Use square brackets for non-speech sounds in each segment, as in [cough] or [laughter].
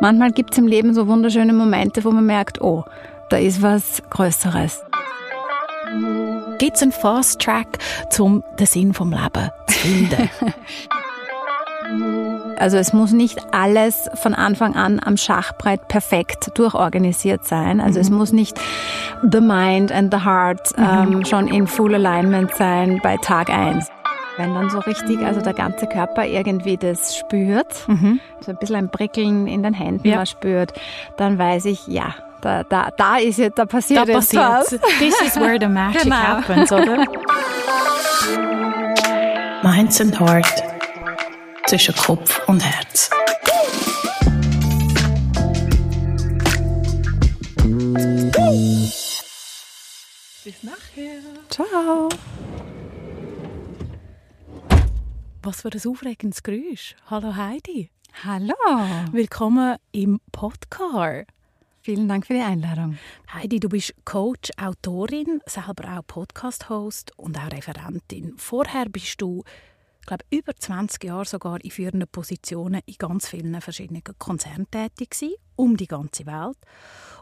Manchmal gibt es im Leben so wunderschöne Momente, wo man merkt, oh, da ist was Größeres. Gibt es einen Fast Track, um den Sinn vom Leben zu finden? [laughs] Also es muss nicht alles von Anfang an am Schachbrett perfekt durchorganisiert sein. Also mhm. es muss nicht the mind and the heart mhm. ähm, schon in full alignment sein bei Tag 1. Wenn dann so richtig, also der ganze Körper irgendwie das spürt, mhm. so ein bisschen ein Prickeln in den Händen ja. man spürt, dann weiß ich, ja, da, da, da ist jetzt, da passiert da jetzt was. This is where the magic genau. happens, oder? Minds and Heart zwischen Kopf und Herz. Bis nachher. Ciao. Was für ein aufregendes Geräusch. Hallo Heidi. Hallo. Willkommen im Podcast. Vielen Dank für die Einladung. Heidi, du bist Coach, Autorin, selber auch Podcast-Host und auch Referentin. Vorher bist du, glaube über 20 Jahre sogar in führenden Positionen in ganz vielen verschiedenen Konzernen tätig gewesen, um die ganze Welt.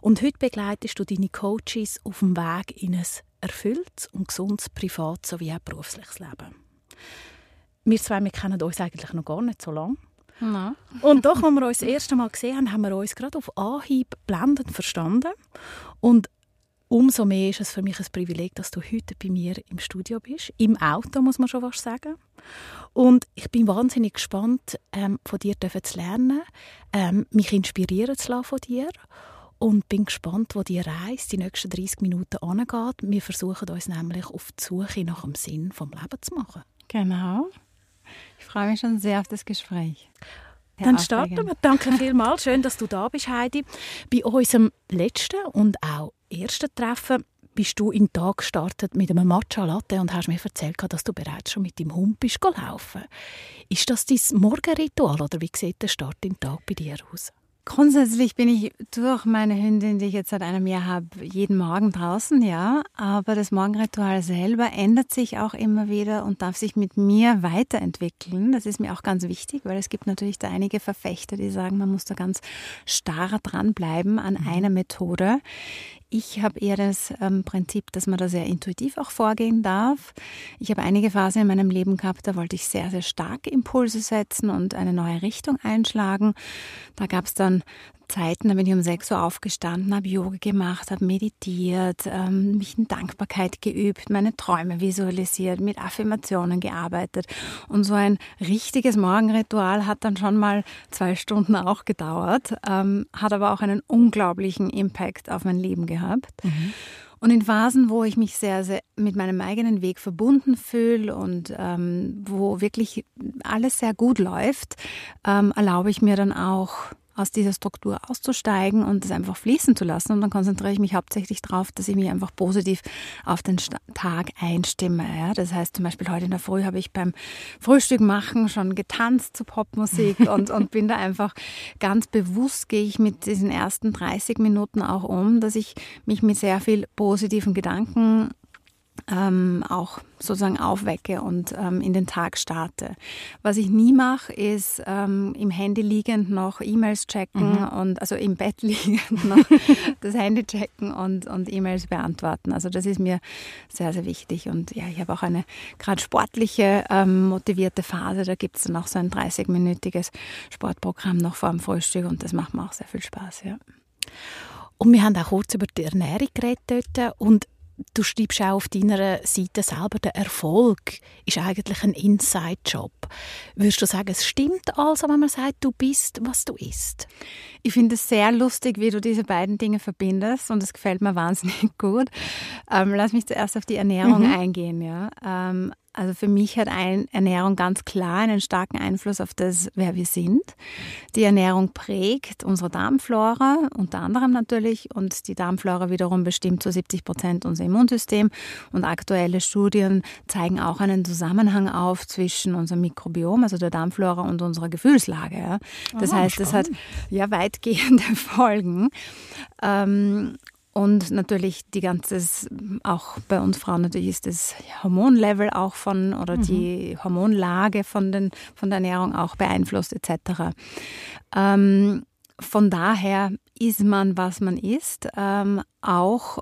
Und heute begleitest du deine Coaches auf dem Weg in ein erfülltes und gesundes Privat- sowie auch berufliches Leben. Wir zwei wir kennen uns eigentlich noch gar nicht so lange. No. Und doch, als wir uns das erste Mal gesehen haben, haben wir uns gerade auf Anhieb blendend verstanden. Und umso mehr ist es für mich ein Privileg, dass du heute bei mir im Studio bist. Im Auto, muss man schon was sagen. Und ich bin wahnsinnig gespannt, ähm, von dir zu lernen, ähm, mich inspirieren zu lassen von dir und bin gespannt, wo die Reise die nächsten 30 Minuten angeht. Wir versuchen uns nämlich auf die Suche nach dem Sinn vom Leben zu machen. Genau. Ich freue mich schon sehr auf das Gespräch. Dann starten wir. Danke vielmals. Schön, dass du da bist, Heidi. Bei unserem letzten und auch ersten Treffen bist du in den Tag gestartet mit einem Matcha Latte und hast mir erzählt, dass du bereits schon mit deinem Hund bist laufen. Ist das dein Morgenritual oder wie sieht der Start im Tag bei dir aus? Grundsätzlich bin ich durch meine Hündin, die ich jetzt seit einem Jahr habe, jeden Morgen draußen, ja. Aber das Morgenritual selber ändert sich auch immer wieder und darf sich mit mir weiterentwickeln. Das ist mir auch ganz wichtig, weil es gibt natürlich da einige Verfechter, die sagen, man muss da ganz starr dranbleiben an mhm. einer Methode. Ich habe eher das ähm, Prinzip, dass man da sehr intuitiv auch vorgehen darf. Ich habe einige Phasen in meinem Leben gehabt, da wollte ich sehr, sehr stark Impulse setzen und eine neue Richtung einschlagen. Da gab es dann Zeiten, da bin ich um 6 Uhr aufgestanden, habe Yoga gemacht, habe meditiert, ähm, mich in Dankbarkeit geübt, meine Träume visualisiert, mit Affirmationen gearbeitet. Und so ein richtiges Morgenritual hat dann schon mal zwei Stunden auch gedauert, ähm, hat aber auch einen unglaublichen Impact auf mein Leben gehabt. Mhm. Und in Phasen, wo ich mich sehr, sehr mit meinem eigenen Weg verbunden fühle und ähm, wo wirklich alles sehr gut läuft, ähm, erlaube ich mir dann auch aus dieser Struktur auszusteigen und es einfach fließen zu lassen. Und dann konzentriere ich mich hauptsächlich darauf, dass ich mich einfach positiv auf den Tag einstimme. Ja? Das heißt zum Beispiel heute in der Früh habe ich beim Frühstück machen schon getanzt zu Popmusik [laughs] und, und bin da einfach ganz bewusst, gehe ich mit diesen ersten 30 Minuten auch um, dass ich mich mit sehr viel positiven Gedanken ähm, auch sozusagen aufwecke und ähm, in den Tag starte. Was ich nie mache, ist ähm, im Handy liegend noch E-Mails checken mhm. und also im Bett [laughs] liegend noch das Handy checken und, und E-Mails beantworten. Also das ist mir sehr, sehr wichtig. Und ja, ich habe auch eine gerade sportliche, ähm, motivierte Phase. Da gibt es dann auch so ein 30-minütiges Sportprogramm noch vor dem Frühstück und das macht mir auch sehr viel Spaß. Ja. Und wir haben auch kurz über die Ernährung geredet dort und du schreibst auch auf deiner Seite selber, der Erfolg ist eigentlich ein Inside-Job. Würdest du sagen, es stimmt also, wenn man sagt, du bist, was du isst? Ich finde es sehr lustig, wie du diese beiden Dinge verbindest und es gefällt mir wahnsinnig gut. Ähm, lass mich zuerst auf die Ernährung mhm. eingehen. Ja. Ähm, also für mich hat Ernährung ganz klar einen starken Einfluss auf das, wer wir sind. Die Ernährung prägt unsere Darmflora, unter anderem natürlich, und die Darmflora wiederum bestimmt zu 70 Prozent unser Immunsystem. Und aktuelle Studien zeigen auch einen Zusammenhang auf zwischen unserem Mikrobiom, also der Darmflora, und unserer Gefühlslage. Das oh, heißt, spannend. das hat ja weitgehende [laughs] Folgen. Ähm, und natürlich die ganze, auch bei uns Frauen natürlich ist das Hormonlevel auch von oder mhm. die Hormonlage von, den, von der Ernährung auch beeinflusst etc. Ähm, von daher ist man, was man isst, ähm, auch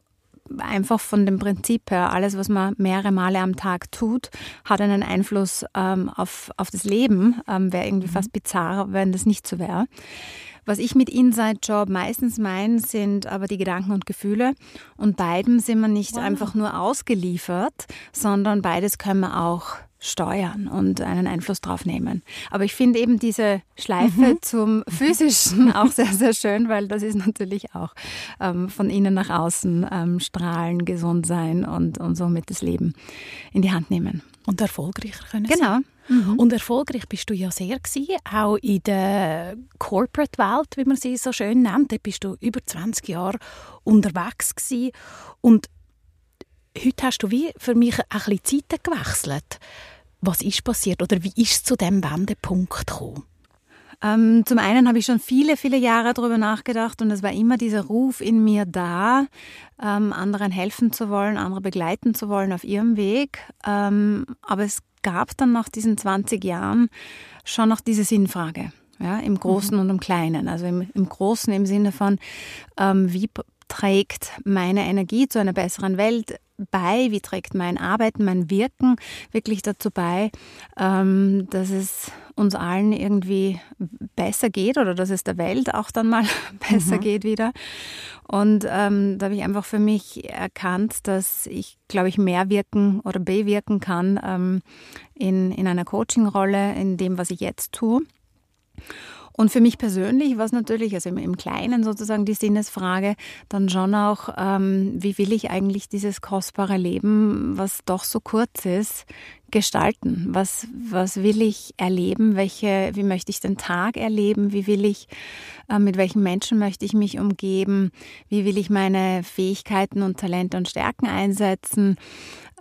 einfach von dem Prinzip her, alles, was man mehrere Male am Tag tut, hat einen Einfluss ähm, auf, auf das Leben. Ähm, wäre irgendwie mhm. fast bizarr, wenn das nicht so wäre. Was ich mit Inside Job meistens meine, sind aber die Gedanken und Gefühle. Und beiden sind wir nicht wow. einfach nur ausgeliefert, sondern beides können wir auch steuern und einen Einfluss drauf nehmen. Aber ich finde eben diese Schleife mhm. zum Physischen [laughs] auch sehr, sehr schön, weil das ist natürlich auch ähm, von innen nach außen ähm, strahlen, gesund sein und, und somit das Leben in die Hand nehmen. Und erfolgreicher können Genau. Sein. Mhm. Und erfolgreich bist du ja sehr gewesen, auch in der Corporate-Welt, wie man sie so schön nennt. Da bist du über 20 Jahre unterwegs gewesen. Und heute hast du wie für mich ein bisschen Zeiten gewechselt. Was ist passiert oder wie ist es zu dem Wendepunkt gekommen? Ähm, zum einen habe ich schon viele, viele Jahre darüber nachgedacht und es war immer dieser Ruf in mir da, ähm, anderen helfen zu wollen, andere begleiten zu wollen auf ihrem Weg. Ähm, aber es gab dann nach diesen 20 Jahren schon noch diese Sinnfrage, ja, im Großen mhm. und im Kleinen. Also im, im Großen im Sinne von, ähm, wie trägt meine Energie zu einer besseren Welt bei? Wie trägt mein Arbeiten, mein Wirken wirklich dazu bei, ähm, dass es uns allen irgendwie besser geht oder dass es der Welt auch dann mal [laughs] besser mhm. geht wieder? Und ähm, da habe ich einfach für mich erkannt, dass ich, glaube ich, mehr wirken oder bewirken kann ähm, in, in einer Coaching-Rolle, in dem, was ich jetzt tue. Und für mich persönlich war es natürlich, also im, im, Kleinen sozusagen die Sinnesfrage, dann schon auch, ähm, wie will ich eigentlich dieses kostbare Leben, was doch so kurz ist, gestalten? Was, was will ich erleben? Welche, wie möchte ich den Tag erleben? Wie will ich, äh, mit welchen Menschen möchte ich mich umgeben? Wie will ich meine Fähigkeiten und Talente und Stärken einsetzen?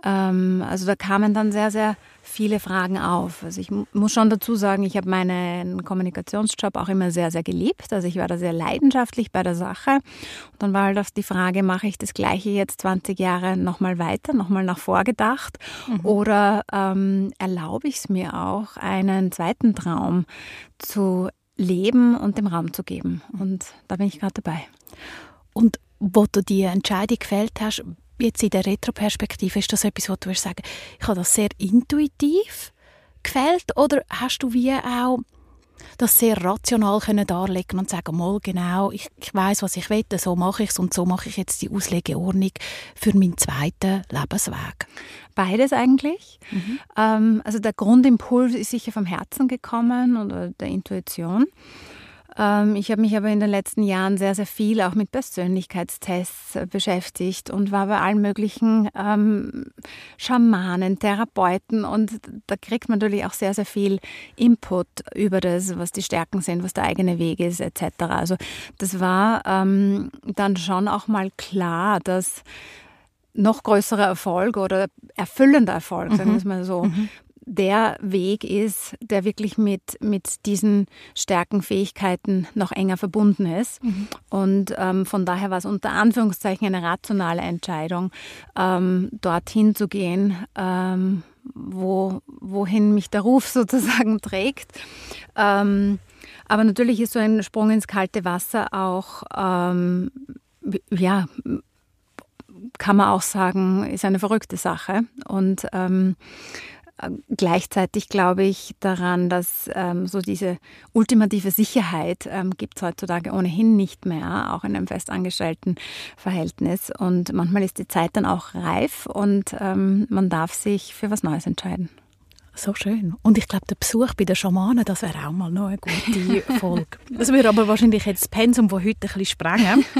Ähm, also da kamen dann sehr, sehr viele Fragen auf. Also ich muss schon dazu sagen, ich habe meinen Kommunikationsjob auch immer sehr, sehr geliebt. Also ich war da sehr leidenschaftlich bei der Sache. Und dann war halt auch die Frage, mache ich das Gleiche jetzt 20 Jahre nochmal weiter, nochmal nach vorgedacht? Mhm. Oder ähm, erlaube ich es mir auch, einen zweiten Traum zu leben und dem Raum zu geben? Und da bin ich gerade dabei. Und wo du die Entscheidung gefällt hast, jetzt in der Retroperspektive, ist das etwas, wo du würdest sagen, ich habe das sehr intuitiv gefällt oder hast du wie auch das sehr rational können darlegen und sagen, mal genau, ich, ich weiß, was ich will, so mache ich es und so mache ich jetzt die Auslegeordnung für meinen zweiten Lebensweg. Beides eigentlich. Mhm. Ähm, also der Grundimpuls ist sicher vom Herzen gekommen oder der Intuition. Ähm, ich habe mich aber in den letzten Jahren sehr, sehr viel auch mit Persönlichkeitstests äh, beschäftigt und war bei allen möglichen ähm, Schamanen, Therapeuten und da kriegt man natürlich auch sehr, sehr viel Input über das, was die Stärken sind, was der eigene Weg ist, etc. Also das war ähm, dann schon auch mal klar, dass noch größerer Erfolg oder erfüllender Erfolg, sagen wir es mal so, mhm der Weg ist, der wirklich mit, mit diesen Stärken, Fähigkeiten noch enger verbunden ist. Mhm. Und ähm, von daher war es unter Anführungszeichen eine rationale Entscheidung, ähm, dorthin zu gehen, ähm, wo, wohin mich der Ruf [laughs] sozusagen trägt. Ähm, aber natürlich ist so ein Sprung ins kalte Wasser auch, ähm, ja, kann man auch sagen, ist eine verrückte Sache. Und ähm, Gleichzeitig glaube ich daran, dass ähm, so diese ultimative Sicherheit ähm, gibt es heutzutage ohnehin nicht mehr, auch in einem festangestellten Verhältnis. Und manchmal ist die Zeit dann auch reif und ähm, man darf sich für was Neues entscheiden. So schön. Und ich glaube, der Besuch bei den Schamanen, das wäre auch mal noch eine gute [laughs] Folge. Das würde aber wahrscheinlich jetzt das Pensum von heute ein bisschen sprengen. [laughs]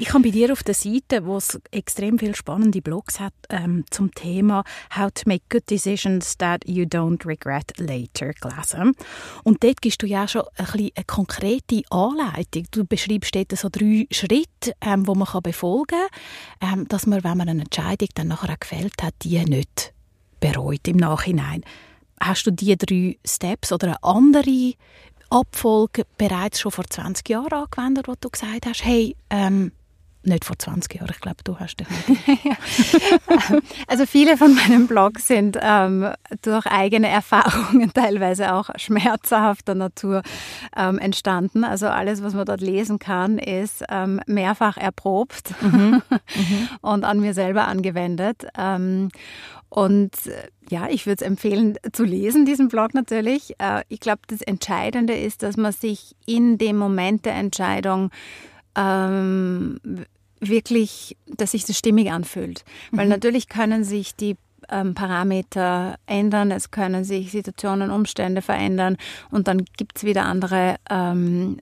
Ich habe bei dir auf der Seite, wo es extrem viele spannende Blogs hat, ähm, zum Thema «How to make good decisions that you don't regret later» gelesen. Und dort gibst du ja schon ein bisschen eine konkrete Anleitung. Du beschreibst dort so drei Schritte, ähm, die man kann befolgen kann, ähm, dass man, wenn man eine Entscheidung dann nachher gefällt hat, die nicht bereut im Nachhinein hast du die drei Steps oder eine andere Abfolge bereits schon vor 20 Jahren angewendet, wo du gesagt hast, hey, ähm, nicht vor 20 Jahren. Ich glaube, du hast dich [laughs] Also viele von meinen Blogs sind ähm, durch eigene Erfahrungen, [laughs] teilweise auch schmerzhafter Natur, ähm, entstanden. Also alles, was man dort lesen kann, ist ähm, mehrfach erprobt mhm. [laughs] und an mir selber angewendet. Und äh, ja, ich würde es empfehlen zu lesen, diesen Blog natürlich. Äh, ich glaube, das Entscheidende ist, dass man sich in dem Moment der Entscheidung ähm, wirklich, dass sich das stimmig anfühlt. Weil mhm. natürlich können sich die ähm, Parameter ändern, es können sich Situationen, Umstände verändern und dann gibt es wieder andere ähm,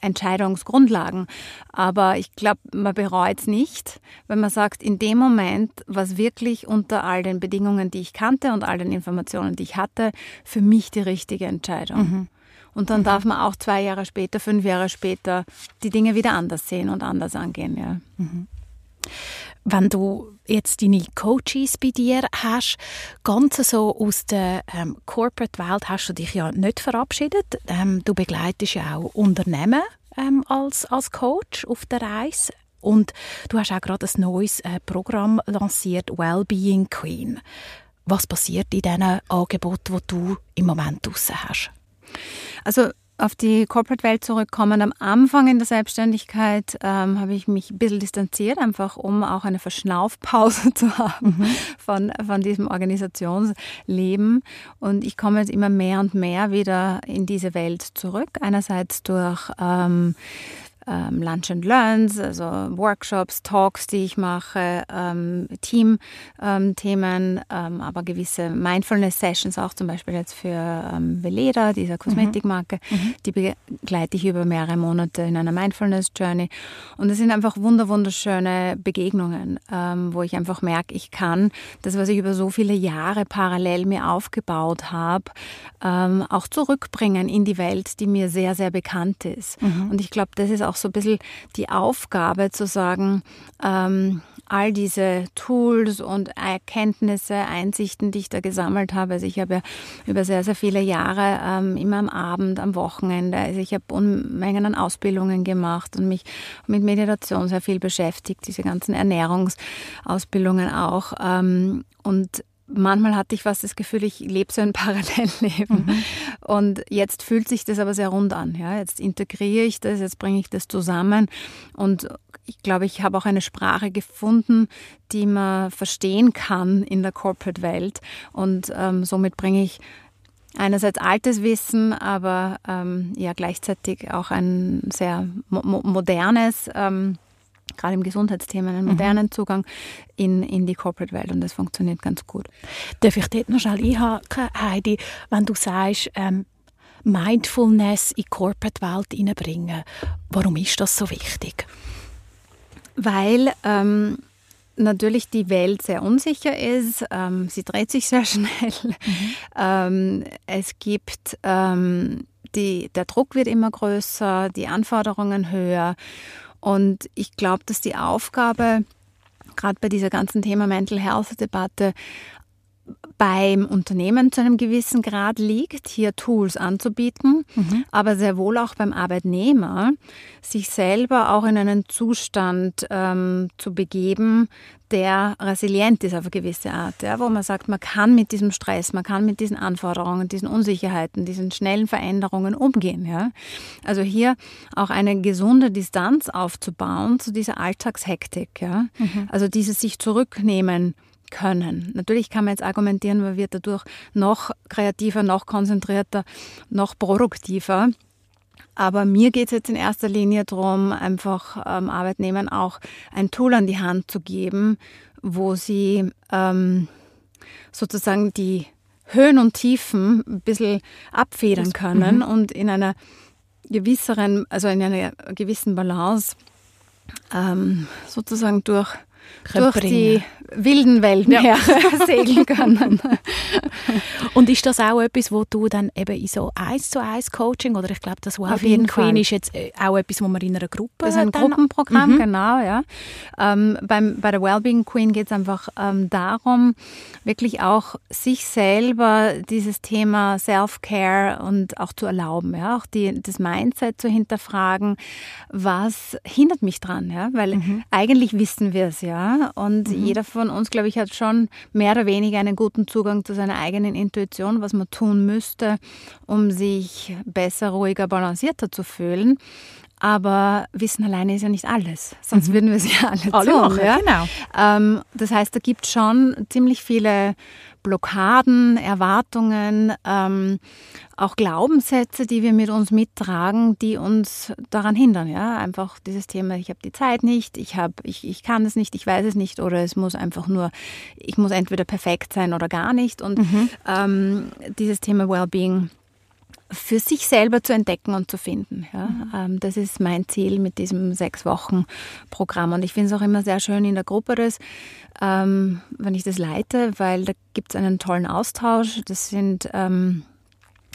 Entscheidungsgrundlagen. Aber ich glaube, man bereut es nicht, wenn man sagt, in dem Moment, was wirklich unter all den Bedingungen, die ich kannte und all den Informationen, die ich hatte, für mich die richtige Entscheidung. Mhm. Und dann mhm. darf man auch zwei Jahre später, fünf Jahre später die Dinge wieder anders sehen und anders angehen. Ja. Mhm. Wenn du jetzt deine Coaches bei dir hast, ganz so aus der ähm, Corporate-Welt hast du dich ja nicht verabschiedet. Ähm, du begleitest ja auch Unternehmen ähm, als, als Coach auf der Reise. Und du hast auch gerade ein neues äh, Programm lanciert, Wellbeing Queen. Was passiert in diesen Angeboten, die du im Moment draussen hast? Also auf die Corporate-Welt zurückkommen. Am Anfang in der Selbstständigkeit ähm, habe ich mich ein bisschen distanziert, einfach um auch eine Verschnaufpause [laughs] zu haben mhm. von, von diesem Organisationsleben. Und ich komme jetzt immer mehr und mehr wieder in diese Welt zurück. Einerseits durch ähm, ähm, Lunch and Learns, also Workshops, Talks, die ich mache, ähm, Team-Themen, ähm, aber gewisse Mindfulness-Sessions auch zum Beispiel jetzt für ähm, Veleda, dieser Kosmetikmarke, mhm. mhm. die begleite ich über mehrere Monate in einer Mindfulness-Journey. Und es sind einfach wunder wunderschöne Begegnungen, ähm, wo ich einfach merke, ich kann das, was ich über so viele Jahre parallel mir aufgebaut habe, ähm, auch zurückbringen in die Welt, die mir sehr, sehr bekannt ist. Mhm. Und ich glaube, das ist auch so ein bisschen die Aufgabe zu sagen, ähm, all diese Tools und Erkenntnisse, Einsichten, die ich da gesammelt habe. Also ich habe ja über sehr, sehr viele Jahre ähm, immer am Abend, am Wochenende, also ich habe Unmengen an Ausbildungen gemacht und mich mit Meditation sehr viel beschäftigt, diese ganzen Ernährungsausbildungen auch. Ähm, und manchmal hatte ich fast das Gefühl, ich lebe so ein [laughs] Parallellleben. Mhm. Und jetzt fühlt sich das aber sehr rund an. Ja? Jetzt integriere ich das, jetzt bringe ich das zusammen. Und ich glaube, ich habe auch eine Sprache gefunden, die man verstehen kann in der Corporate-Welt. Und ähm, somit bringe ich einerseits altes Wissen, aber ähm, ja gleichzeitig auch ein sehr mo modernes ähm, gerade im Gesundheitsthema einen modernen mhm. Zugang in, in die Corporate-Welt und das funktioniert ganz gut. Darf ich dort noch schnell einhaken, Heidi, wenn du sagst, ähm, Mindfulness in die Corporate-Welt hineinbringen, warum ist das so wichtig? Weil ähm, natürlich die Welt sehr unsicher ist. Ähm, sie dreht sich sehr [laughs] schnell. Mhm. Ähm, es gibt ähm, die, der Druck wird immer größer, die Anforderungen höher. Und ich glaube, dass die Aufgabe, gerade bei dieser ganzen Thema Mental Health Debatte, beim Unternehmen zu einem gewissen Grad liegt, hier Tools anzubieten, mhm. aber sehr wohl auch beim Arbeitnehmer, sich selber auch in einen Zustand ähm, zu begeben, der resilient ist auf eine gewisse Art, ja, wo man sagt, man kann mit diesem Stress, man kann mit diesen Anforderungen, diesen Unsicherheiten, diesen schnellen Veränderungen umgehen. Ja. Also hier auch eine gesunde Distanz aufzubauen zu dieser Alltagshektik. Ja. Mhm. Also dieses sich zurücknehmen können. Natürlich kann man jetzt argumentieren, man wird dadurch noch kreativer, noch konzentrierter, noch produktiver. Aber mir geht es jetzt in erster Linie darum, einfach ähm, Arbeitnehmern auch ein Tool an die Hand zu geben, wo sie ähm, sozusagen die Höhen und Tiefen ein bisschen abfedern können mhm. und in einer gewisseren, also in einer gewissen Balance ähm, sozusagen durch durch die wilden Weltmeere ja. [laughs] segeln können. Und ist das auch etwas, wo du dann eben in so eins zu eins Coaching oder ich glaube, das Wellbeing Queen ist jetzt äh, auch etwas, wo man in einer Gruppe Das ist ein Gruppenprogramm, mhm. genau, ja. Ähm, beim, bei der Wellbeing Queen geht es einfach ähm, darum, wirklich auch sich selber dieses Thema Self-Care und auch zu erlauben, ja, auch die, das Mindset zu hinterfragen, was hindert mich dran, ja, weil mhm. eigentlich wissen wir es, ja, und mhm. jeder von uns, glaube ich, hat schon mehr oder weniger einen guten Zugang zu seiner eigenen Intuition, was man tun müsste, um sich besser, ruhiger, balancierter zu fühlen. Aber Wissen alleine ist ja nicht alles, sonst mhm. würden wir es ja alle, alle tun. Machen, ja? Genau. Ähm, das heißt, da gibt es schon ziemlich viele Blockaden, Erwartungen, ähm, auch Glaubenssätze, die wir mit uns mittragen, die uns daran hindern. Ja, einfach dieses Thema: Ich habe die Zeit nicht, ich habe, ich, ich kann es nicht, ich weiß es nicht, oder es muss einfach nur, ich muss entweder perfekt sein oder gar nicht. Und mhm. ähm, dieses Thema Wellbeing für sich selber zu entdecken und zu finden. Ja. Mhm. Ähm, das ist mein Ziel mit diesem sechs Wochen Programm. Und ich finde es auch immer sehr schön in der Gruppe, das, ähm, wenn ich das leite, weil da gibt es einen tollen Austausch. Das sind ähm,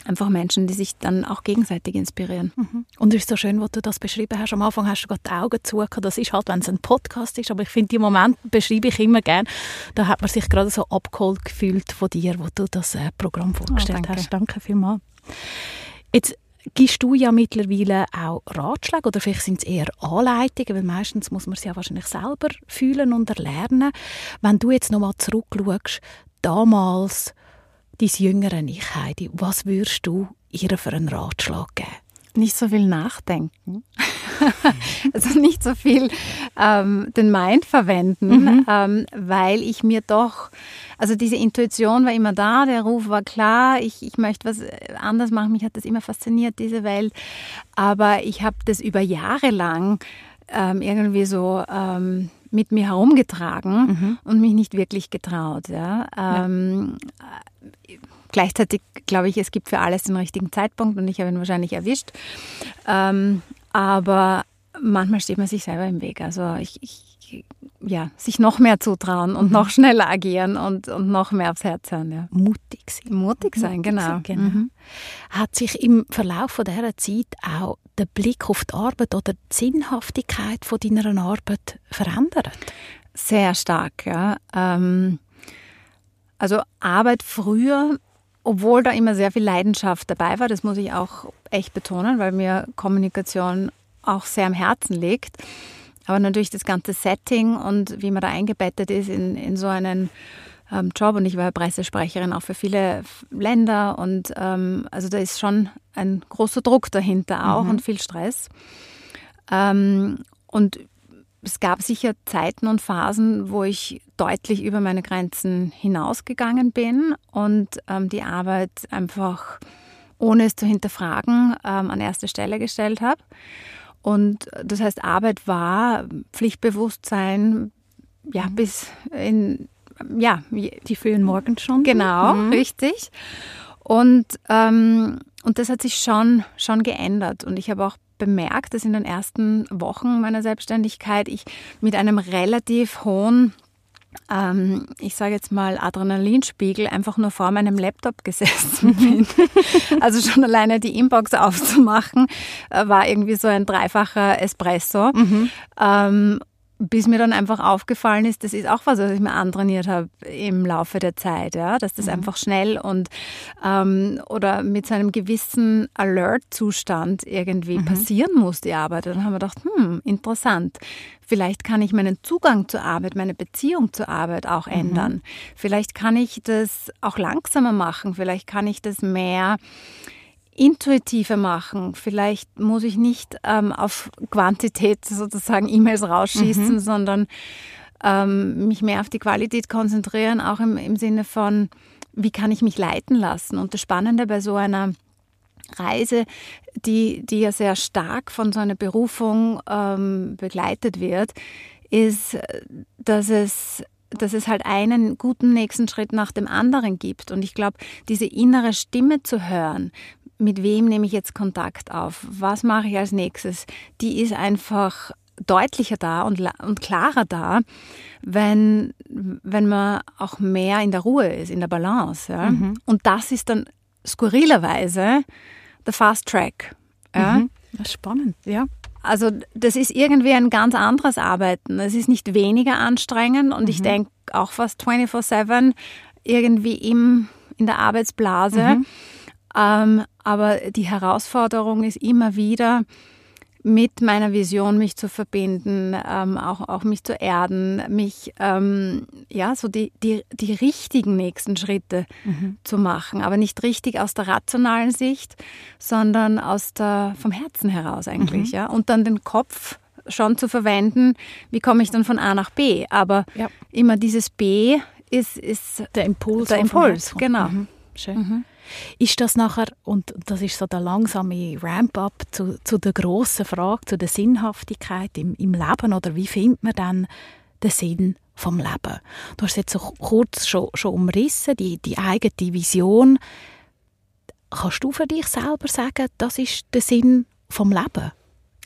einfach Menschen, die sich dann auch gegenseitig inspirieren. Mhm. Und es ist so schön, was du das beschrieben hast. Am Anfang hast du gerade die Augen zugehört. Das ist halt, wenn es ein Podcast ist. Aber ich finde, die Momente beschreibe ich immer gerne. Da hat man sich gerade so abgeholt gefühlt von dir, wo du das äh, Programm vorgestellt oh, hast. Danke vielmals. Jetzt gibst du ja mittlerweile auch Ratschläge oder vielleicht sind es eher Anleitungen, weil meistens muss man es ja wahrscheinlich selber fühlen und erlernen. Wenn du jetzt nochmal zurückschaust, damals, dein jüngere Ich, Heidi, was würdest du ihr für einen Ratschlag geben? Nicht so viel nachdenken. [laughs] also nicht so viel ähm, den Mind verwenden, mhm. ähm, weil ich mir doch also diese Intuition war immer da, der Ruf war klar, ich, ich möchte was anders machen, mich hat das immer fasziniert, diese Welt. Aber ich habe das über Jahre lang ähm, irgendwie so ähm, mit mir herumgetragen mhm. und mich nicht wirklich getraut. Ja. Ähm, ja. Gleichzeitig glaube ich, es gibt für alles den richtigen Zeitpunkt und ich habe ihn wahrscheinlich erwischt. Ähm, aber manchmal steht man sich selber im Weg. Also ich, ich ja, sich noch mehr zutrauen und mhm. noch schneller agieren und, und noch mehr aufs Herz hören. Ja. Mutig sein. Mutig sein, Mutig genau. Sein, genau. Mhm. Hat sich im Verlauf von dieser Zeit auch der Blick auf die Arbeit oder die Sinnhaftigkeit von deiner Arbeit verändert? Sehr stark, ja. Ähm, also Arbeit früher, obwohl da immer sehr viel Leidenschaft dabei war, das muss ich auch echt betonen, weil mir Kommunikation auch sehr am Herzen liegt aber natürlich das ganze Setting und wie man da eingebettet ist in, in so einen ähm, Job. Und ich war Pressesprecherin auch für viele Länder. Und ähm, also da ist schon ein großer Druck dahinter auch mhm. und viel Stress. Ähm, und es gab sicher Zeiten und Phasen, wo ich deutlich über meine Grenzen hinausgegangen bin und ähm, die Arbeit einfach ohne es zu hinterfragen ähm, an erste Stelle gestellt habe. Und das heißt, Arbeit war Pflichtbewusstsein, ja, mhm. bis in, ja. Die frühen Morgenstunden. Genau, mhm. richtig. Und, ähm, und das hat sich schon, schon geändert. Und ich habe auch bemerkt, dass in den ersten Wochen meiner Selbstständigkeit ich mit einem relativ hohen ähm, ich sage jetzt mal, Adrenalinspiegel einfach nur vor meinem Laptop gesessen [laughs] bin. also schon alleine die Inbox aufzumachen, äh, war irgendwie so ein dreifacher Espresso. Mhm. Bis mir dann einfach aufgefallen ist, das ist auch was, was ich mir antrainiert habe im Laufe der Zeit, ja, dass das mhm. einfach schnell und ähm, oder mit so einem gewissen Alert-Zustand irgendwie mhm. passieren muss, die Arbeit. dann haben wir gedacht, hm, interessant. Vielleicht kann ich meinen Zugang zur Arbeit, meine Beziehung zur Arbeit auch mhm. ändern. Vielleicht kann ich das auch langsamer machen. Vielleicht kann ich das mehr intuitiver machen. Vielleicht muss ich nicht ähm, auf Quantität sozusagen E-Mails rausschießen, mhm. sondern ähm, mich mehr auf die Qualität konzentrieren, auch im, im Sinne von, wie kann ich mich leiten lassen. Und das Spannende bei so einer Reise, die, die ja sehr stark von so einer Berufung ähm, begleitet wird, ist, dass es dass es halt einen guten nächsten Schritt nach dem anderen gibt. Und ich glaube, diese innere Stimme zu hören, mit wem nehme ich jetzt Kontakt auf? Was mache ich als nächstes? Die ist einfach deutlicher da und, und klarer da, wenn, wenn man auch mehr in der Ruhe ist, in der Balance. Ja? Mhm. Und das ist dann skurrilerweise der Fast Track. Ja? Mhm. Das ist spannend, ja. Also das ist irgendwie ein ganz anderes Arbeiten. Es ist nicht weniger anstrengend und mhm. ich denke auch fast 24-7 irgendwie im, in der Arbeitsblase. Mhm. Ähm, aber die Herausforderung ist immer wieder, mit meiner Vision mich zu verbinden, ähm, auch, auch mich zu erden, mich, ähm, ja, so die, die, die richtigen nächsten Schritte mhm. zu machen. Aber nicht richtig aus der rationalen Sicht, sondern aus der, vom Herzen heraus eigentlich, mhm. ja. Und dann den Kopf schon zu verwenden, wie komme ich dann von A nach B. Aber ja. immer dieses B ist, ist der Impuls. Der Impuls, genau. Mhm. Schön. Ist das nachher, und das ist so der langsame Ramp-up zu, zu der grossen Frage, zu der Sinnhaftigkeit im, im Leben, oder wie findet man dann den Sinn vom Leben? Du hast jetzt so kurz schon, schon umrissen, die, die eigene Vision. Kannst du für dich selber sagen, das ist der Sinn vom Leben?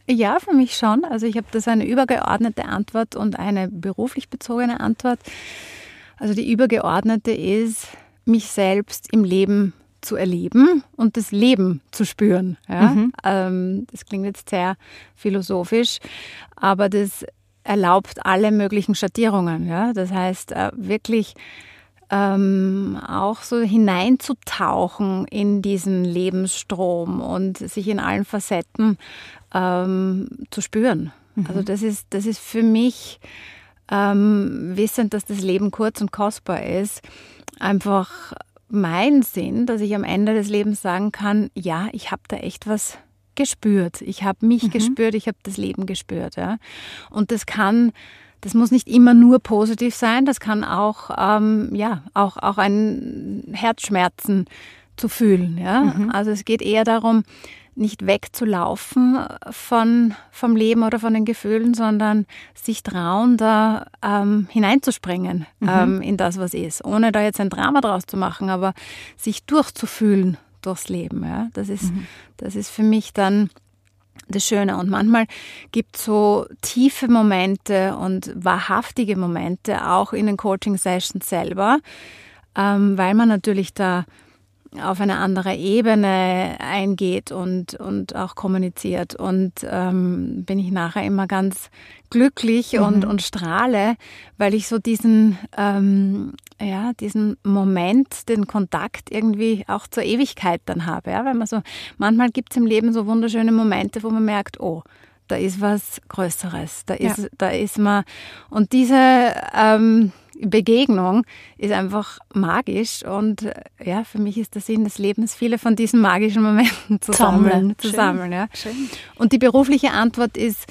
Ja, für mich schon. Also ich habe das eine übergeordnete Antwort und eine beruflich bezogene Antwort. Also die übergeordnete ist, mich selbst im Leben zu erleben und das Leben zu spüren. Ja? Mhm. Ähm, das klingt jetzt sehr philosophisch, aber das erlaubt alle möglichen Schattierungen. Ja? Das heißt, äh, wirklich ähm, auch so hineinzutauchen in diesen Lebensstrom und sich in allen Facetten ähm, zu spüren. Mhm. Also das ist, das ist für mich, ähm, wissend, dass das Leben kurz und kostbar ist, einfach mein Sinn, dass ich am Ende des Lebens sagen kann, ja, ich habe da echt was gespürt. Ich habe mich mhm. gespürt, ich habe das Leben gespürt. Ja. Und das kann, das muss nicht immer nur positiv sein, das kann auch, ähm, ja, auch, auch ein Herzschmerzen zu fühlen. Ja. Mhm. Also es geht eher darum, nicht wegzulaufen von, vom Leben oder von den Gefühlen, sondern sich trauen, da ähm, hineinzuspringen mhm. ähm, in das, was ist, ohne da jetzt ein Drama draus zu machen, aber sich durchzufühlen durchs Leben. Ja? Das, ist, mhm. das ist für mich dann das Schöne. Und manchmal gibt es so tiefe Momente und wahrhaftige Momente auch in den Coaching-Sessions selber, ähm, weil man natürlich da auf eine andere Ebene eingeht und, und auch kommuniziert. Und ähm, bin ich nachher immer ganz glücklich mhm. und, und strahle, weil ich so diesen, ähm, ja, diesen Moment, den Kontakt irgendwie auch zur Ewigkeit dann habe. Ja? Weil man so, manchmal gibt es im Leben so wunderschöne Momente, wo man merkt, oh, da ist was Größeres. Da ist, ja. da ist man. Und diese ähm, Begegnung ist einfach magisch und äh, ja, für mich ist der Sinn des Lebens, viele von diesen magischen Momenten zu sammeln. Zu sammeln ja. Und die berufliche Antwort ist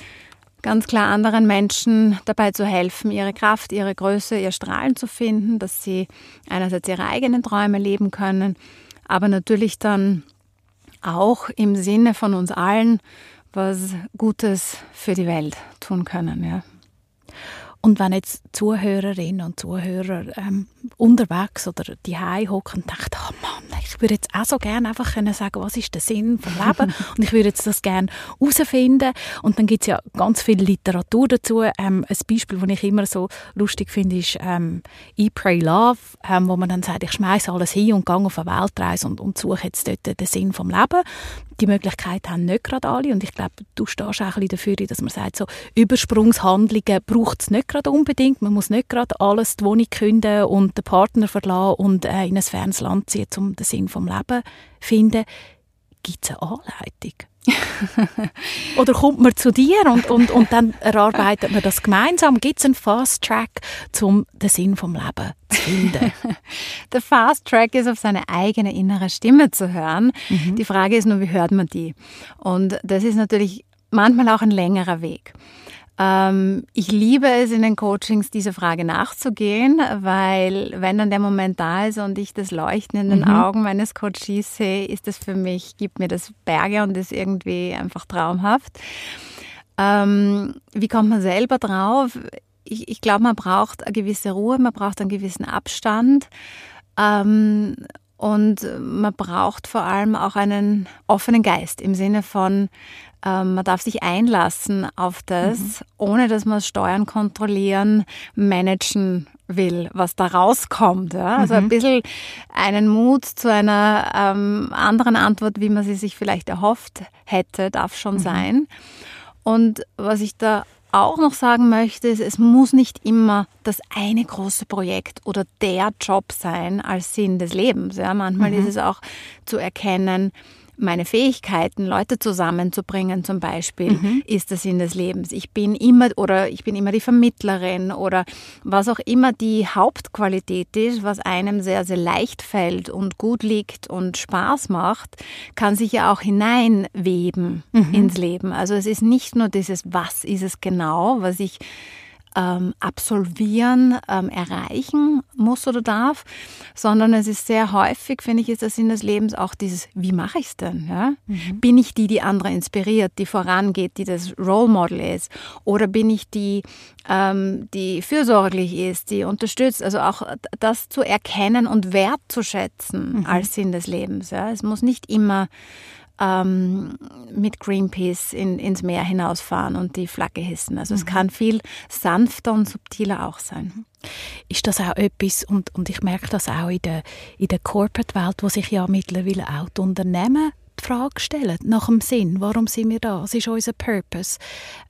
ganz klar anderen Menschen dabei zu helfen, ihre Kraft, ihre Größe, ihr Strahlen zu finden, dass sie einerseits ihre eigenen Träume leben können, aber natürlich dann auch im Sinne von uns allen was Gutes für die Welt tun können. Ja. Und wenn jetzt Zuhörerinnen und Zuhörer ähm, unterwegs oder die hocken und denken, oh Mann, ich würde jetzt auch so gerne einfach können sagen, was ist der Sinn vom Leben [laughs] und ich würde jetzt das gerne herausfinden. Und dann gibt es ja ganz viel Literatur dazu. Ähm, ein Beispiel, das ich immer so lustig finde, ist ähm, «Eat, Pray, Love», ähm, wo man dann sagt, ich schmeiße alles hin und gehe auf eine Weltreise und, und suche jetzt dort den Sinn vom Leben die Möglichkeit haben nicht gerade alle. Und ich glaube, du stehst auch ein bisschen dafür, dass man sagt, so Übersprungshandlungen braucht es nicht gerade unbedingt. Man muss nicht gerade alles die Wohnung künden und den Partner verlassen und äh, in ein fernes Land ziehen, um den Sinn vom Leben zu finden. Gibt es eine Anleitung? [laughs] Oder kommt man zu dir und, und, und dann erarbeitet man das gemeinsam? Gibt es einen Fast Track, um den Sinn vom Leben zu finden? [laughs] Der Fast Track ist auf seine eigene innere Stimme zu hören. Mhm. Die Frage ist nur, wie hört man die? Und das ist natürlich manchmal auch ein längerer Weg. Ähm, ich liebe es in den Coachings, diese Frage nachzugehen, weil wenn dann der Moment da ist und ich das Leuchten in den mhm. Augen meines Coaches sehe, ist das für mich, gibt mir das Berge und ist irgendwie einfach traumhaft. Ähm, wie kommt man selber drauf? Ich, ich glaube, man braucht eine gewisse Ruhe, man braucht einen gewissen Abstand. Ähm, Und man braucht vor allem auch einen offenen Geist im Sinne von, ähm, man darf sich einlassen auf das, mhm. ohne dass man steuern, kontrollieren, managen will, was da rauskommt. Ja? Also mhm. ein bisschen einen Mut zu einer ähm, anderen Antwort, wie man sie sich vielleicht erhofft hätte, darf schon mhm. sein. Und was ich da auch noch sagen möchte, ist, es muss nicht immer das eine große Projekt oder der Job sein als Sinn des Lebens. Ja, manchmal mhm. ist es auch zu erkennen, meine Fähigkeiten, Leute zusammenzubringen zum Beispiel, mhm. ist der Sinn des Lebens. Ich bin immer oder ich bin immer die Vermittlerin oder was auch immer die Hauptqualität ist, was einem sehr, sehr leicht fällt und gut liegt und Spaß macht, kann sich ja auch hineinweben mhm. ins Leben. Also es ist nicht nur dieses, was ist es genau, was ich ähm, absolvieren, ähm, erreichen muss oder darf, sondern es ist sehr häufig, finde ich, ist der Sinn des Lebens auch dieses, wie mache ich es denn? Ja? Mhm. Bin ich die, die andere inspiriert, die vorangeht, die das Role Model ist? Oder bin ich die, ähm, die fürsorglich ist, die unterstützt? Also auch das zu erkennen und wertzuschätzen mhm. als Sinn des Lebens. Ja? Es muss nicht immer ähm, mit Greenpeace in, ins Meer hinausfahren und die Flagge hissen. Also mhm. es kann viel sanfter und subtiler auch sein. Ist das auch etwas, und, und ich merke das auch in der, in der Corporate-Welt, wo sich ja mittlerweile auch die Unternehmen die Frage stellen, nach dem Sinn, warum sind wir da, was ist unser Purpose,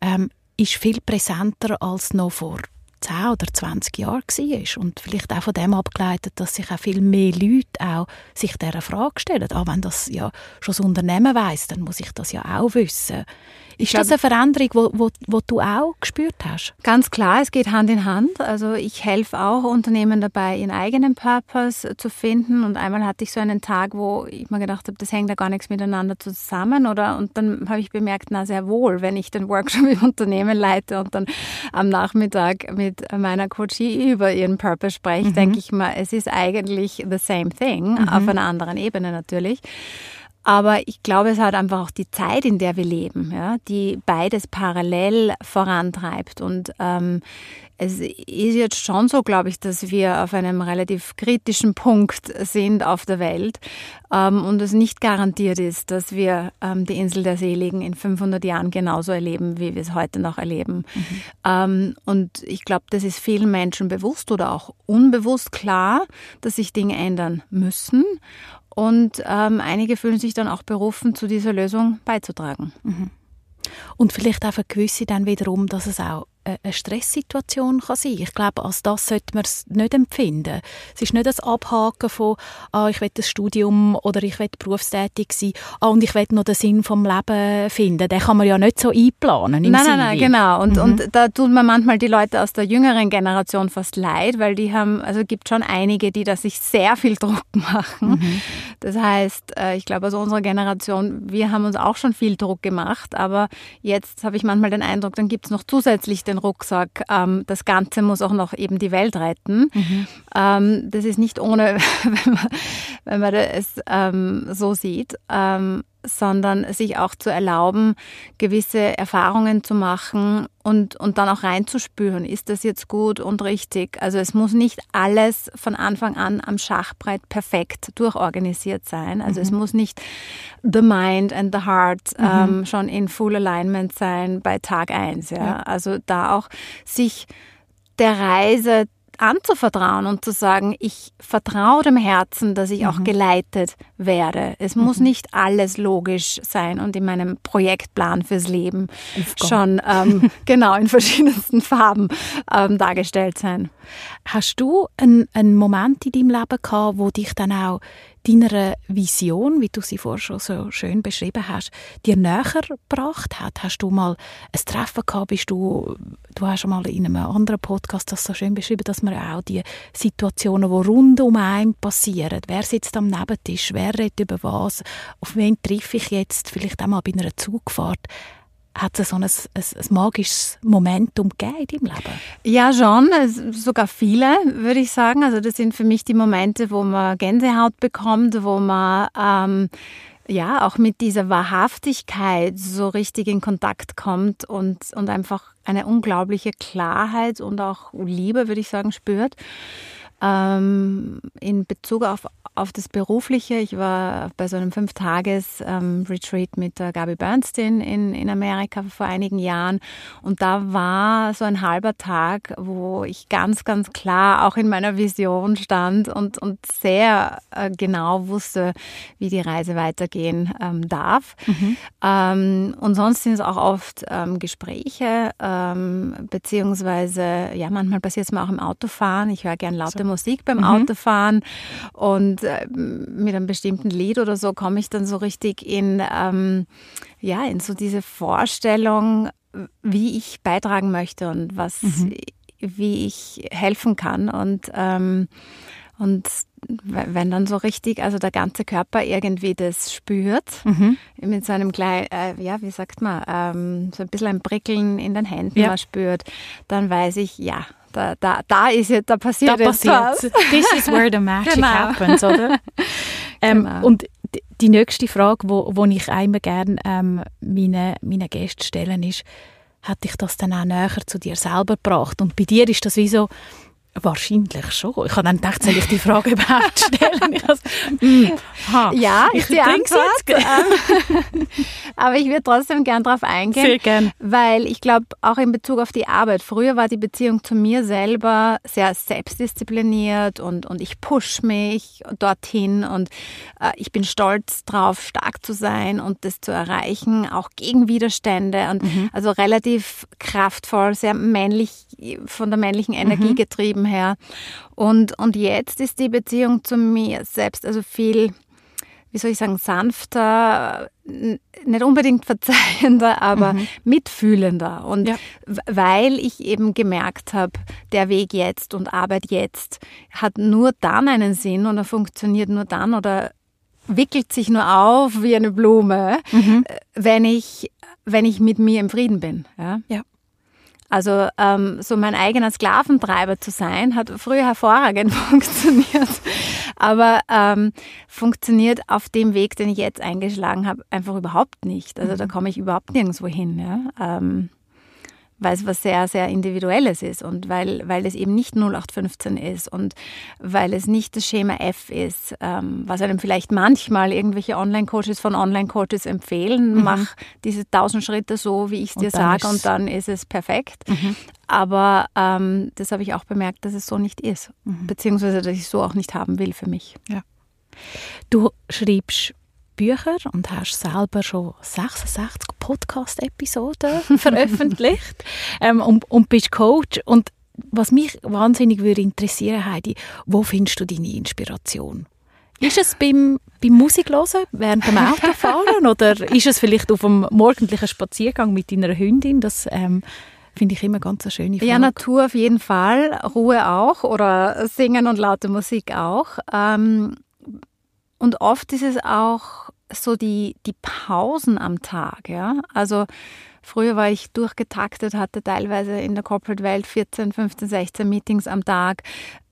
ähm, ist viel präsenter als noch vor 10 oder 20 Jahren war. Und vielleicht auch von dem abgeleitet, dass sich auch viel mehr Leute auch sich dieser Frage stellen. Auch wenn das ja schon das Unternehmen weiss, dann muss ich das ja auch wissen. Ist das eine Veränderung, wo, wo, wo du auch gespürt hast? Ganz klar, es geht Hand in Hand. Also ich helfe auch Unternehmen dabei, ihren eigenen Purpose zu finden. Und einmal hatte ich so einen Tag, wo ich mir gedacht habe, das hängt ja gar nichts miteinander zusammen. Oder und dann habe ich bemerkt, na sehr wohl, wenn ich den Workshop [laughs] im Unternehmen leite und dann am Nachmittag mit meiner Coachie über ihren Purpose spreche, mhm. denke ich mal, es ist eigentlich the same thing, mhm. auf einer anderen Ebene natürlich. Aber ich glaube, es hat einfach auch die Zeit, in der wir leben, ja, die beides parallel vorantreibt. Und ähm, es ist jetzt schon so, glaube ich, dass wir auf einem relativ kritischen Punkt sind auf der Welt ähm, und es nicht garantiert ist, dass wir ähm, die Insel der Seligen in 500 Jahren genauso erleben, wie wir es heute noch erleben. Mhm. Ähm, und ich glaube, das ist vielen Menschen bewusst oder auch unbewusst klar, dass sich Dinge ändern müssen. Und ähm, einige fühlen sich dann auch berufen, zu dieser Lösung beizutragen. Mhm. Und vielleicht auch für gewisse dann wiederum, dass es auch eine Stresssituation kann sein Ich glaube, als das sollte man es nicht empfinden. Es ist nicht das Abhaken von, ah, ich will das Studium oder ich will berufstätig sein ah, und ich will noch den Sinn vom Leben finden. Den kann man ja nicht so einplanen. nein, nein, nein, genau. Und, mhm. und da tut man manchmal die Leute aus der jüngeren Generation fast leid, weil die haben, also es gibt schon einige, die da sich sehr viel Druck [laughs] machen. Mhm. Das heißt, äh, ich glaube, also unsere Generation, wir haben uns auch schon viel Druck gemacht, aber jetzt habe ich manchmal den Eindruck, dann gibt es noch zusätzlich den Rucksack. Ähm, das Ganze muss auch noch eben die Welt retten. Mhm. Ähm, das ist nicht ohne, [laughs] wenn man, wenn man es ähm, so sieht. Sondern sich auch zu erlauben, gewisse Erfahrungen zu machen und, und dann auch reinzuspüren, ist das jetzt gut und richtig. Also es muss nicht alles von Anfang an am Schachbrett perfekt durchorganisiert sein. Also mhm. es muss nicht the mind and the heart mhm. ähm, schon in full alignment sein bei Tag eins. Ja? ja. Also da auch sich der Reise anzuvertrauen und zu sagen, ich vertraue dem Herzen, dass ich mhm. auch geleitet werde. Es mhm. muss nicht alles logisch sein und in meinem Projektplan fürs Leben schon ähm, [laughs] genau in verschiedensten Farben ähm, dargestellt sein. Hast du einen, einen Moment in deinem Leben gehabt, wo dich dann auch deiner Vision, wie du sie vorher schon so schön beschrieben hast, dir näher gebracht hat? Hast du mal ein Treffen gehabt? Bist du, du hast schon mal in einem anderen Podcast das so schön beschrieben, dass man auch die Situationen, die rund um einen passieren, wer sitzt am Nebentisch, wer redet über was, auf wen treffe ich jetzt, vielleicht auch mal bei einer Zugfahrt, hat es so ein, ein, ein, magisches Momentum gegeben in deinem Leben? Ja, schon. Sogar viele, würde ich sagen. Also das sind für mich die Momente, wo man Gänsehaut bekommt, wo man ähm, ja auch mit dieser Wahrhaftigkeit so richtig in Kontakt kommt und, und einfach eine unglaubliche Klarheit und auch Liebe, würde ich sagen, spürt. Ähm, in Bezug auf, auf das Berufliche, ich war bei so einem Fünf-Tages-Retreat mit der Gabi Bernstein in, in Amerika vor einigen Jahren und da war so ein halber Tag, wo ich ganz, ganz klar auch in meiner Vision stand und, und sehr äh, genau wusste, wie die Reise weitergehen ähm, darf. Mhm. Ähm, und sonst sind es auch oft ähm, Gespräche, ähm, beziehungsweise, ja, manchmal passiert es mir auch im Autofahren. Ich höre gern laute so. Musik beim mhm. Autofahren und äh, mit einem bestimmten Lied oder so komme ich dann so richtig in, ähm, ja, in so diese Vorstellung, wie ich beitragen möchte und was, mhm. wie ich helfen kann und ähm, und wenn dann so richtig, also der ganze Körper irgendwie das spürt, mhm. mit so einem kleinen, äh, ja, wie sagt man, ähm, so ein bisschen ein Prickeln in den Händen ja. spürt, dann weiß ich, ja, da, da, da ist jetzt, da passiert da jetzt was. This is where the magic [laughs] genau. happens, oder? [laughs] Ähm, genau. Und die nächste Frage, wo, wo ich einmal gerne ähm, meinen meine Gästen stellen, ist, hat dich das dann auch näher zu dir selber gebracht? Und bei dir ist das wie so, Wahrscheinlich schon. Ich habe dann gedacht, soll ich die Frage [laughs] überhaupt stellen? Ich also, mm, ja, ich die Antwort. Ähm, [laughs] aber ich würde trotzdem gern darauf eingehen. Sehr gern. Weil ich glaube, auch in Bezug auf die Arbeit, früher war die Beziehung zu mir selber sehr selbstdiszipliniert und, und ich push mich dorthin und äh, ich bin stolz drauf, stark zu sein und das zu erreichen, auch gegen Widerstände und mhm. also relativ kraftvoll, sehr männlich, von der männlichen Energie mhm. getrieben her. Und, und jetzt ist die Beziehung zu mir selbst also viel, wie soll ich sagen, sanfter, nicht unbedingt verzeihender, aber mhm. mitfühlender. Und ja. weil ich eben gemerkt habe, der Weg jetzt und Arbeit jetzt hat nur dann einen Sinn und er funktioniert nur dann oder wickelt sich nur auf wie eine Blume, mhm. wenn ich wenn ich mit mir im Frieden bin. Ja. ja. Also ähm, so mein eigener Sklaventreiber zu sein, hat früher hervorragend [laughs] funktioniert, aber ähm, funktioniert auf dem Weg, den ich jetzt eingeschlagen habe, einfach überhaupt nicht. Also da mhm. komme ich überhaupt nirgendwo hin. Ja? Ähm, weil es was sehr, sehr Individuelles ist und weil, weil es eben nicht 0815 ist und weil es nicht das Schema F ist, ähm, was einem vielleicht manchmal irgendwelche Online-Coaches von Online-Coaches empfehlen. Mhm. Mach diese tausend Schritte so, wie ich es dir sage und dann ist es perfekt. Mhm. Aber ähm, das habe ich auch bemerkt, dass es so nicht ist, mhm. beziehungsweise dass ich es so auch nicht haben will für mich. Ja. Du schreibst Bücher und hast selber schon 66 Podcast-Episoden [laughs] veröffentlicht ähm, und, und bist Coach. Und was mich wahnsinnig würde interessieren, Heidi, wo findest du deine Inspiration? Ist es beim, beim Musiklosen während dem Autofahren [laughs] oder ist es vielleicht auf einem morgendlichen Spaziergang mit deiner Hündin? Das ähm, finde ich immer ganz eine schöne Frage. Ja, Natur auf jeden Fall, Ruhe auch oder Singen und laute Musik auch. Ähm, und oft ist es auch so die, die Pausen am Tag, ja. Also früher war ich durchgetaktet, hatte teilweise in der Corporate-Welt 14, 15, 16 Meetings am Tag.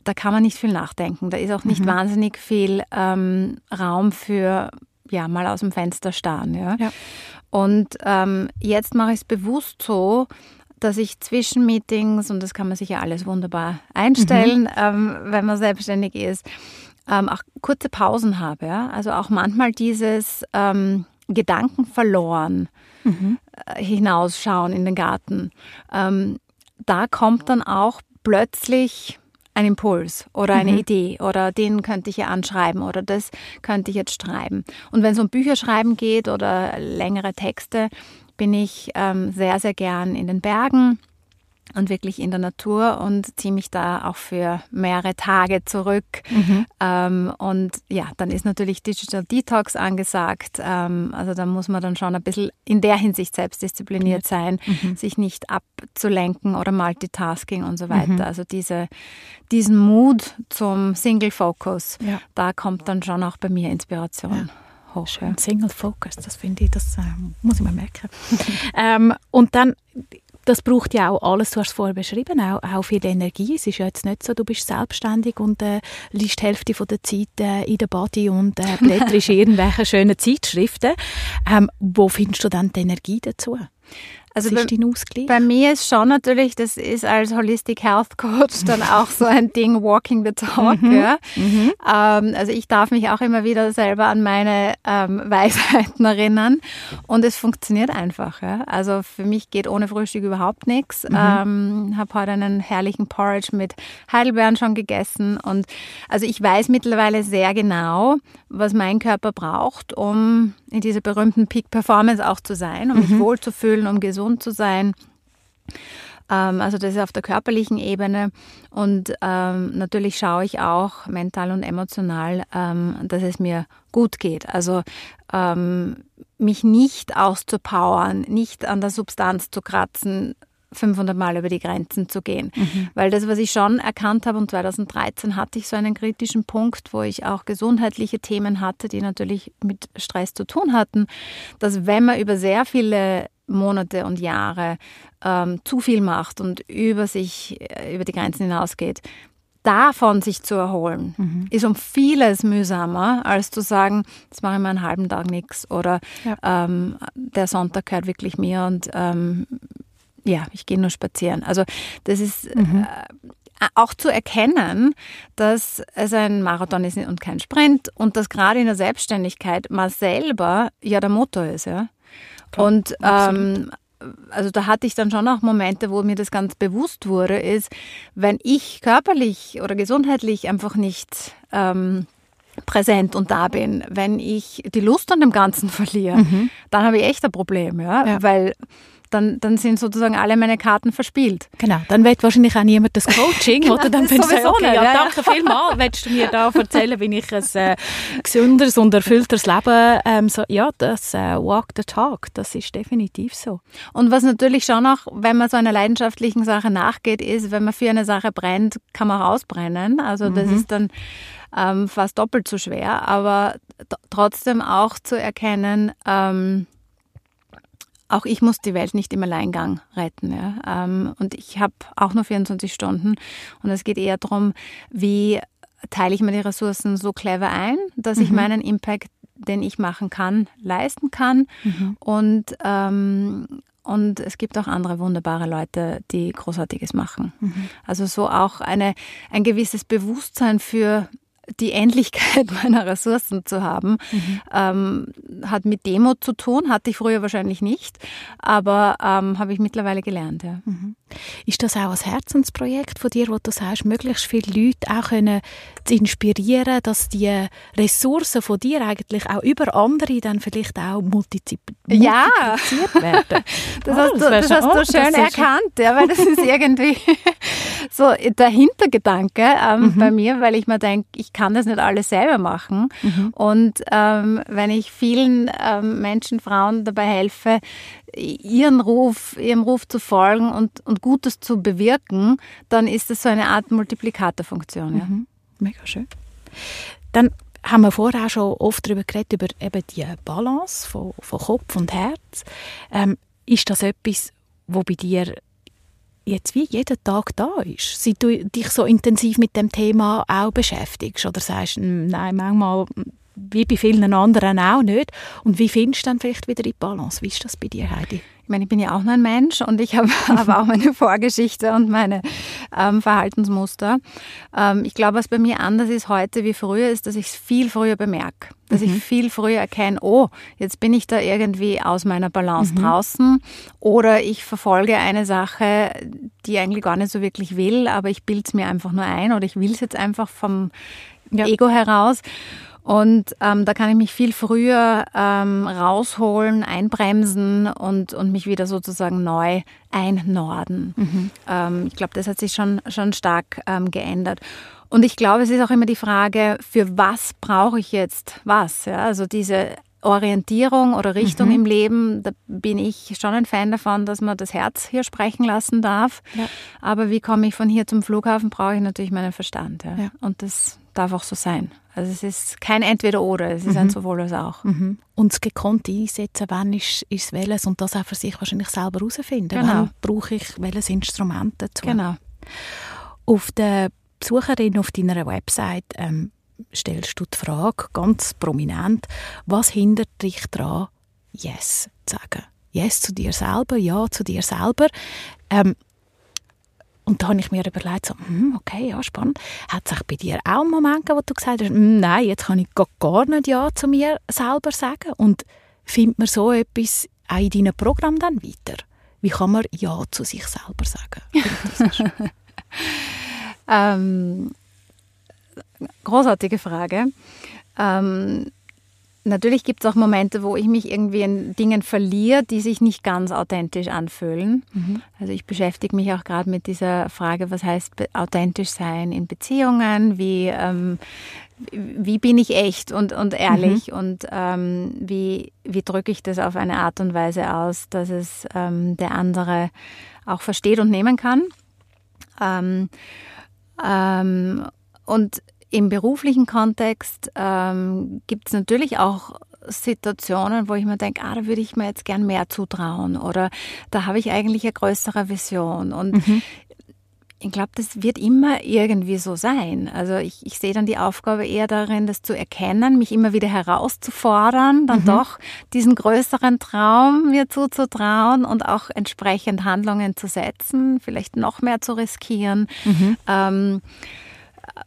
Da kann man nicht viel nachdenken. Da ist auch nicht mhm. wahnsinnig viel ähm, Raum für ja, mal aus dem Fenster starren. Ja? ja. Und ähm, jetzt mache ich es bewusst so, dass ich zwischen Meetings, und das kann man sich ja alles wunderbar einstellen, mhm. ähm, wenn man selbstständig ist, ähm, auch kurze Pausen habe. Ja? Also auch manchmal dieses ähm, Gedanken verloren mhm. äh, hinausschauen in den Garten. Ähm, da kommt dann auch plötzlich ein Impuls oder eine mhm. Idee oder den könnte ich ja anschreiben oder das könnte ich jetzt schreiben. Und wenn es um Bücherschreiben geht oder längere Texte, bin ich ähm, sehr, sehr gern in den Bergen und wirklich in der Natur und ziehe mich da auch für mehrere Tage zurück. Mhm. Ähm, und ja, dann ist natürlich Digital Detox angesagt. Ähm, also da muss man dann schon ein bisschen in der Hinsicht selbstdiszipliniert sein, mhm. sich nicht abzulenken oder Multitasking und so weiter. Mhm. Also diese, diesen Mut zum Single Focus, ja. da kommt dann schon auch bei mir Inspiration. Ja. Hoch, Schön. Single Focus, das finde ich, das äh, muss ich mir merken. [laughs] ähm, und dann das braucht ja auch alles, du hast es vorher beschrieben, auch, auch viel Energie. Es ist ja jetzt nicht so, du bist selbstständig und äh, liest die Hälfte von der Zeit äh, in der Body und äh, [laughs] blätterst irgendwelche schönen Zeitschriften. Ähm, wo findest du dann die Energie dazu? Also ist dein Ausgleich? Bei mir ist schon natürlich, das ist als Holistic Health Coach dann [laughs] auch so ein Ding, Walking the Talk. Mhm. Ja. Mhm. Ähm, also ich darf mich auch immer wieder selber an meine ähm, [laughs] Weisheiten erinnern und es funktioniert einfach. Ja. Also für mich geht ohne Frühstück überhaupt nichts. Mhm. Ähm, habe heute einen herrlichen Porridge mit Heidelbeeren schon gegessen und also ich weiß mittlerweile sehr genau, was mein Körper braucht, um in dieser berühmten Peak Performance auch zu sein, um mhm. mich wohlzufühlen, um gesund zu sein. Ähm, also das ist auf der körperlichen Ebene und ähm, natürlich schaue ich auch mental und emotional, ähm, dass es mir gut geht. Also ähm, mich nicht auszupowern, nicht an der Substanz zu kratzen, 500 Mal über die Grenzen zu gehen. Mhm. Weil das, was ich schon erkannt habe, und 2013 hatte ich so einen kritischen Punkt, wo ich auch gesundheitliche Themen hatte, die natürlich mit Stress zu tun hatten, dass wenn man über sehr viele Monate und Jahre ähm, zu viel macht und über sich, äh, über die Grenzen hinausgeht, davon sich zu erholen, mhm. ist um vieles mühsamer, als zu sagen, jetzt mache ich mal einen halben Tag nichts oder ja. ähm, der Sonntag gehört wirklich mir und ähm, ja, ich gehe nur spazieren. Also das ist mhm. äh, auch zu erkennen, dass es ein Marathon ist und kein Sprint und dass gerade in der Selbstständigkeit man selber ja der Motor ist, ja. Klar, und ähm, also da hatte ich dann schon auch Momente, wo mir das ganz bewusst wurde, ist, wenn ich körperlich oder gesundheitlich einfach nicht ähm, präsent und da bin, wenn ich die Lust an dem Ganzen verliere, mhm. dann habe ich echt ein Problem, ja, ja. weil dann, dann sind sozusagen alle meine Karten verspielt. Genau, dann wird wahrscheinlich auch niemand das Coaching, genau, oder? Dann findest du, okay, ja, ja, danke vielmals, willst du mir da erzählen, wie ich ein äh, gesünderes und erfüllteres Leben, ähm, so, ja, das äh, Walk the Talk, das ist definitiv so. Und was natürlich schon auch, wenn man so einer leidenschaftlichen Sache nachgeht, ist, wenn man für eine Sache brennt, kann man auch ausbrennen. Also das mhm. ist dann ähm, fast doppelt so schwer, aber trotzdem auch zu erkennen, ähm, auch ich muss die Welt nicht im Alleingang retten. Ja. Ähm, und ich habe auch nur 24 Stunden. Und es geht eher darum, wie teile ich mir die Ressourcen so clever ein, dass mhm. ich meinen Impact, den ich machen kann, leisten kann. Mhm. Und, ähm, und es gibt auch andere wunderbare Leute, die Großartiges machen. Mhm. Also so auch eine, ein gewisses Bewusstsein für die Endlichkeit [laughs] meiner Ressourcen zu haben, mhm. ähm, hat mit Demut zu tun, hatte ich früher wahrscheinlich nicht, aber ähm, habe ich mittlerweile gelernt. Ja. Mhm. Ist das auch ein Herzensprojekt von dir, wo du sagst, möglichst viele Leute auch können zu inspirieren, dass die Ressourcen von dir eigentlich auch über andere dann vielleicht auch multipliziert ja. werden? [laughs] das oh, hast du, das hast du schön erkannt, ja, weil das ist irgendwie [laughs] so der Hintergedanke ähm, mhm. bei mir, weil ich mir denke, ich kann das nicht alles selber machen. Mhm. Und ähm, wenn ich vielen ähm, Menschen, Frauen dabei helfe, ihren Ruf, ihrem Ruf zu folgen und, und Gutes zu bewirken, dann ist das so eine Art Multiplikatorfunktion. Ja. Mhm. Mega schön. Dann haben wir vorher auch schon oft darüber geredet, über eben die Balance von, von Kopf und Herz. Ähm, ist das etwas, wo bei dir jetzt wie jeden Tag da ist, seit du dich so intensiv mit dem Thema auch beschäftigst oder sagst, hm, nein, manchmal wie bei vielen anderen auch nicht. Und wie findest du dann vielleicht wieder die Balance? Wie ist das bei dir, Heidi? Ich meine, ich bin ja auch nur ein Mensch und ich habe [laughs] aber auch meine Vorgeschichte und meine ähm, Verhaltensmuster. Ähm, ich glaube, was bei mir anders ist heute wie früher, ist, dass ich es viel früher bemerke. Dass mhm. ich viel früher erkenne, oh, jetzt bin ich da irgendwie aus meiner Balance mhm. draußen oder ich verfolge eine Sache, die ich eigentlich gar nicht so wirklich will, aber ich bilde es mir einfach nur ein oder ich will es jetzt einfach vom ja. Ego heraus. Und ähm, da kann ich mich viel früher ähm, rausholen, einbremsen und, und mich wieder sozusagen neu einnorden. Mhm. Ähm, ich glaube, das hat sich schon, schon stark ähm, geändert. Und ich glaube, es ist auch immer die Frage, für was brauche ich jetzt was? Ja? Also diese Orientierung oder Richtung mhm. im Leben, da bin ich schon ein Fan davon, dass man das Herz hier sprechen lassen darf. Ja. Aber wie komme ich von hier zum Flughafen, brauche ich natürlich meinen Verstand. Ja. Ja. Und das darf auch so sein. Also es ist kein Entweder-Oder, es ist mhm. ein sowohl als auch. Mhm. Und das gekonnte Einsetzen, wann ist, ist welches und das auch für sich wahrscheinlich selber herausfinden. Genau. Wann brauche ich welches Instrument dazu. Genau. Auf der Besucherin auf deiner Website ähm, stellst du die Frage ganz prominent, was hindert dich daran, Yes zu sagen? Yes zu dir selber, Ja zu dir selber. Ähm, und da habe ich mir überlegt, so, hm, okay, ja, spannend. Hat es bei dir auch einen Moment gegeben, wo du gesagt hast, hm, nein, jetzt kann ich gar nicht Ja zu mir selber sagen? Und findet man so etwas auch in deinem Programm dann weiter? Wie kann man Ja zu sich selber sagen? [laughs] ähm, großartige Frage. Ähm, Natürlich gibt es auch Momente, wo ich mich irgendwie in Dingen verliere, die sich nicht ganz authentisch anfühlen. Mhm. Also ich beschäftige mich auch gerade mit dieser Frage, was heißt authentisch sein in Beziehungen, wie, ähm, wie bin ich echt und, und ehrlich mhm. und ähm, wie, wie drücke ich das auf eine Art und Weise aus, dass es ähm, der andere auch versteht und nehmen kann. Ähm, ähm, und im beruflichen Kontext ähm, gibt es natürlich auch Situationen, wo ich mir denke, ah, da würde ich mir jetzt gern mehr zutrauen oder da habe ich eigentlich eine größere Vision. Und mhm. ich glaube, das wird immer irgendwie so sein. Also ich, ich sehe dann die Aufgabe eher darin, das zu erkennen, mich immer wieder herauszufordern, dann mhm. doch diesen größeren Traum mir zuzutrauen und auch entsprechend Handlungen zu setzen, vielleicht noch mehr zu riskieren. Mhm. Ähm,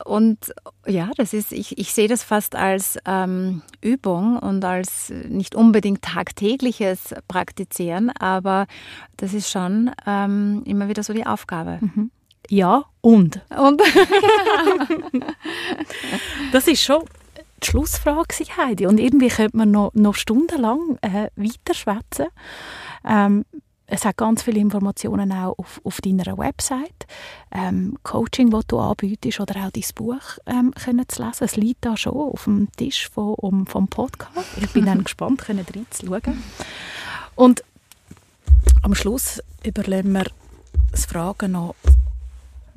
und ja, das ist, ich, ich sehe das fast als ähm, Übung und als nicht unbedingt tagtägliches Praktizieren, aber das ist schon ähm, immer wieder so die Aufgabe. Mhm. Ja, und. Und. [laughs] das ist schon die Schlussfrage, Heidi. Und irgendwie könnte man noch, noch stundenlang äh, weiterschwätzen. Ähm, es hat ganz viele Informationen auch auf, auf deiner Website. Ähm, Coaching, das du anbietest oder auch dein Buch ähm, können zu lesen. Es liegt da schon auf dem Tisch vom, um, vom Podcast. Ich bin dann [laughs] gespannt, reinzuschauen. Und am Schluss überlegen wir das Fragen noch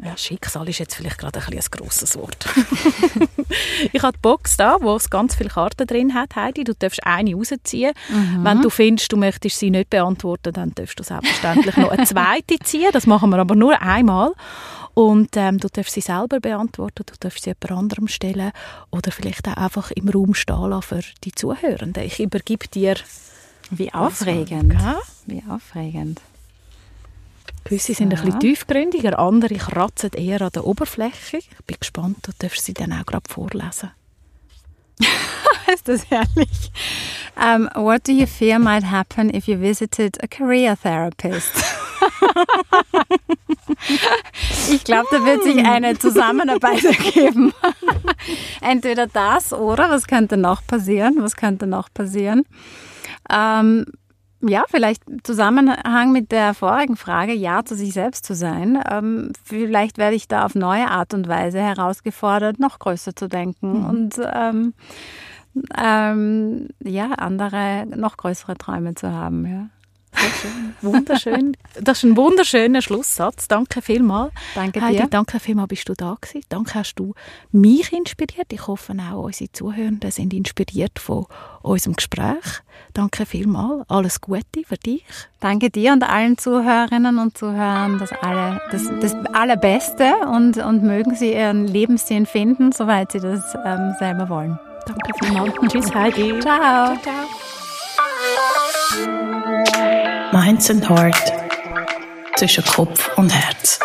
ja, Schicksal ist jetzt vielleicht gerade ein, ein grosses Wort. [laughs] ich habe die Box da, wo es ganz viele Karten drin hat, Heidi. Du darfst eine rausziehen. Mhm. Wenn du findest, du möchtest sie nicht beantworten, dann darfst du selbstverständlich noch eine zweite [laughs] ziehen. Das machen wir aber nur einmal. Und ähm, du darfst sie selber beantworten, du darfst sie jemand anderem stellen oder vielleicht auch einfach im Raum stehen lassen für die Zuhörenden. Ich übergebe dir... Wie aufregend. Wie aufregend. Gewisse sind ja. ein bisschen tiefgründiger, andere kratzen eher an der Oberfläche. Ich bin gespannt, du darfst sie dann auch gerade vorlesen. [laughs] ist das herrlich. Um, what do you fear might happen if you visited a career therapist? [laughs] ich glaube, da wird sich eine Zusammenarbeit [laughs] ergeben. Entweder das oder was könnte noch passieren? Was könnte noch passieren? Ähm, ja, vielleicht im Zusammenhang mit der vorigen Frage, ja zu sich selbst zu sein. Ähm, vielleicht werde ich da auf neue Art und Weise herausgefordert, noch größer zu denken mhm. und ähm, ähm, ja, andere, noch größere Träume zu haben. Ja. Wunderschön. Das ist ein wunderschöner Schlusssatz. Danke vielmals. Danke dir. Heidi, danke vielmals, bist du da gewesen. Danke, hast du mich inspiriert. Ich hoffe auch unsere Zuhörenden sind inspiriert von unserem Gespräch. Danke vielmals. Alles Gute für dich. Danke dir und allen Zuhörerinnen und Zuhörern das, alle, das, das Allerbeste und, und mögen sie ihren Lebenssinn finden, soweit sie das ähm, selber wollen. Danke vielmals. Tschüss, Heidi. Ciao. ciao, ciao. Minds and Heart zwischen Kopf und Herz.